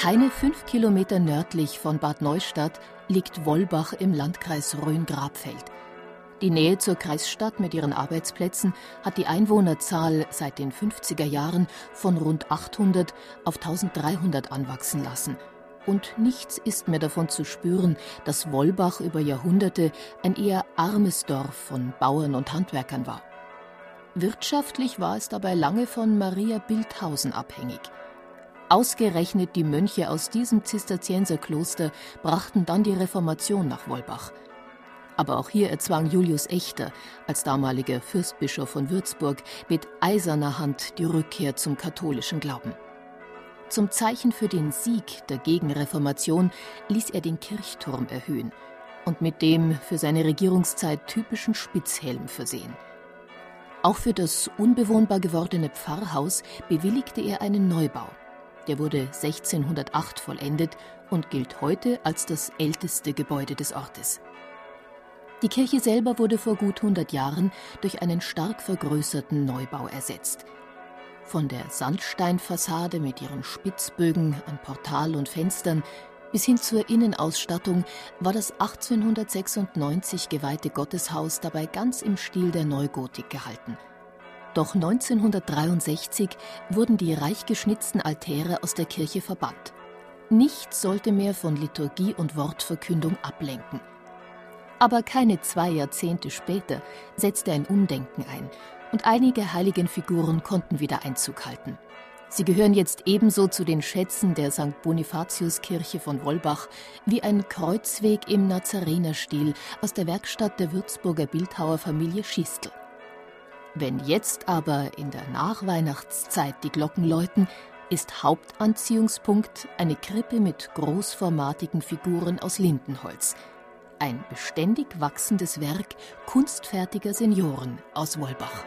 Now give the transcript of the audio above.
Keine fünf Kilometer nördlich von Bad Neustadt liegt Wollbach im Landkreis Rhön-Grabfeld. Die Nähe zur Kreisstadt mit ihren Arbeitsplätzen hat die Einwohnerzahl seit den 50er Jahren von rund 800 auf 1300 anwachsen lassen. Und nichts ist mehr davon zu spüren, dass Wollbach über Jahrhunderte ein eher armes Dorf von Bauern und Handwerkern war. Wirtschaftlich war es dabei lange von Maria Bildhausen abhängig. Ausgerechnet die Mönche aus diesem Zisterzienserkloster brachten dann die Reformation nach Wolbach. Aber auch hier erzwang Julius Echter, als damaliger Fürstbischof von Würzburg, mit eiserner Hand die Rückkehr zum katholischen Glauben. Zum Zeichen für den Sieg der Gegenreformation ließ er den Kirchturm erhöhen und mit dem für seine Regierungszeit typischen Spitzhelm versehen. Auch für das unbewohnbar gewordene Pfarrhaus bewilligte er einen Neubau. Der wurde 1608 vollendet und gilt heute als das älteste Gebäude des Ortes. Die Kirche selber wurde vor gut 100 Jahren durch einen stark vergrößerten Neubau ersetzt. Von der Sandsteinfassade mit ihren Spitzbögen an Portal und Fenstern bis hin zur Innenausstattung war das 1896 geweihte Gotteshaus dabei ganz im Stil der Neugotik gehalten – doch 1963 wurden die reich geschnitzten Altäre aus der Kirche verbannt. Nichts sollte mehr von Liturgie und Wortverkündung ablenken. Aber keine zwei Jahrzehnte später setzte ein Umdenken ein und einige heiligen Figuren konnten wieder Einzug halten. Sie gehören jetzt ebenso zu den Schätzen der St. Bonifatiuskirche von Wollbach wie ein Kreuzweg im Nazarenerstil aus der Werkstatt der Würzburger Bildhauerfamilie Schistel. Wenn jetzt aber in der Nachweihnachtszeit die Glocken läuten, ist Hauptanziehungspunkt eine Krippe mit großformatigen Figuren aus Lindenholz. Ein beständig wachsendes Werk kunstfertiger Senioren aus Wolbach.